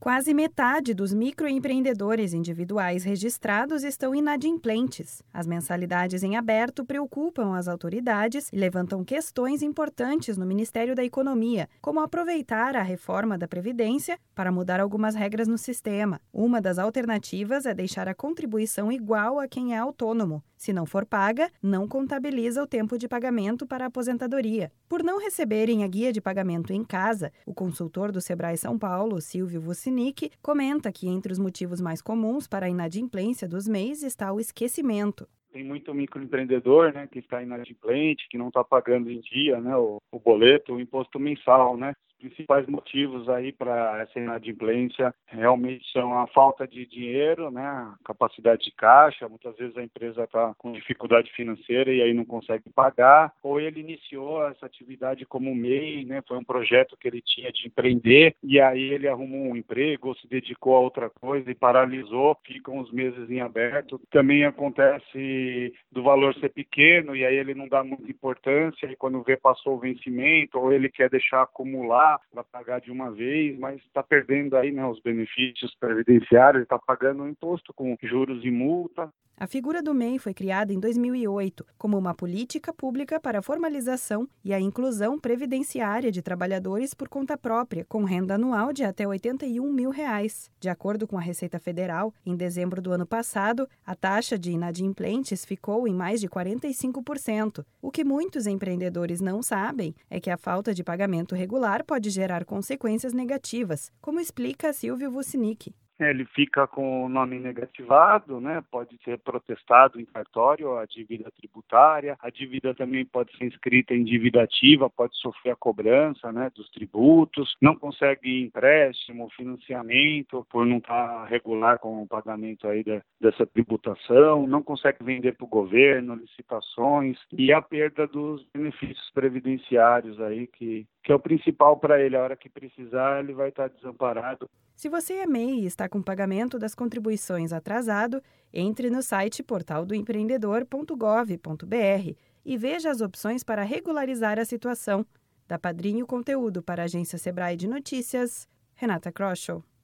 Quase metade dos microempreendedores individuais registrados estão inadimplentes. As mensalidades em aberto preocupam as autoridades e levantam questões importantes no Ministério da Economia, como aproveitar a reforma da Previdência para mudar algumas regras no sistema. Uma das alternativas é deixar a contribuição igual a quem é autônomo. Se não for paga, não contabiliza o tempo de pagamento para a aposentadoria. Por não receberem a guia de pagamento em casa, o consultor do Sebrae São Paulo, Silvio Vucini, Sinic comenta que entre os motivos mais comuns para a inadimplência dos MEIs está o esquecimento. Tem muito microempreendedor, né, que está inadimplente, que não está pagando em dia, né, o, o boleto, o imposto mensal, né principais motivos aí para essa inadimplência realmente são a falta de dinheiro, né, capacidade de caixa. Muitas vezes a empresa está com dificuldade financeira e aí não consegue pagar, ou ele iniciou essa atividade como MEI, né, foi um projeto que ele tinha de empreender e aí ele arrumou um emprego ou se dedicou a outra coisa e paralisou, ficam uns meses em aberto. Também acontece do valor ser pequeno e aí ele não dá muita importância e quando vê passou o vencimento ou ele quer deixar acumular vai pagar de uma vez, mas está perdendo aí né, os benefícios previdenciários, está pagando o imposto com juros e multa. A figura do MEI foi criada em 2008 como uma política pública para a formalização e a inclusão previdenciária de trabalhadores por conta própria, com renda anual de até 81 mil reais. De acordo com a Receita Federal, em dezembro do ano passado, a taxa de inadimplentes ficou em mais de 45%. O que muitos empreendedores não sabem é que a falta de pagamento regular pode gerar consequências negativas, como explica Silvio Vucinic ele fica com o nome negativado, né? pode ser protestado em cartório a dívida tributária, a dívida também pode ser inscrita em dívida ativa, pode sofrer a cobrança né, dos tributos, não consegue empréstimo, financiamento por não estar regular com o pagamento aí dessa tributação, não consegue vender para o governo, licitações e a perda dos benefícios previdenciários aí que, que é o principal para ele, a hora que precisar ele vai estar desamparado. Se você é MEI e está com pagamento das contribuições atrasado, entre no site portaldoempreendedor.gov.br e veja as opções para regularizar a situação. Da Padrinho Conteúdo para a agência Sebrae de Notícias, Renata Kroschel.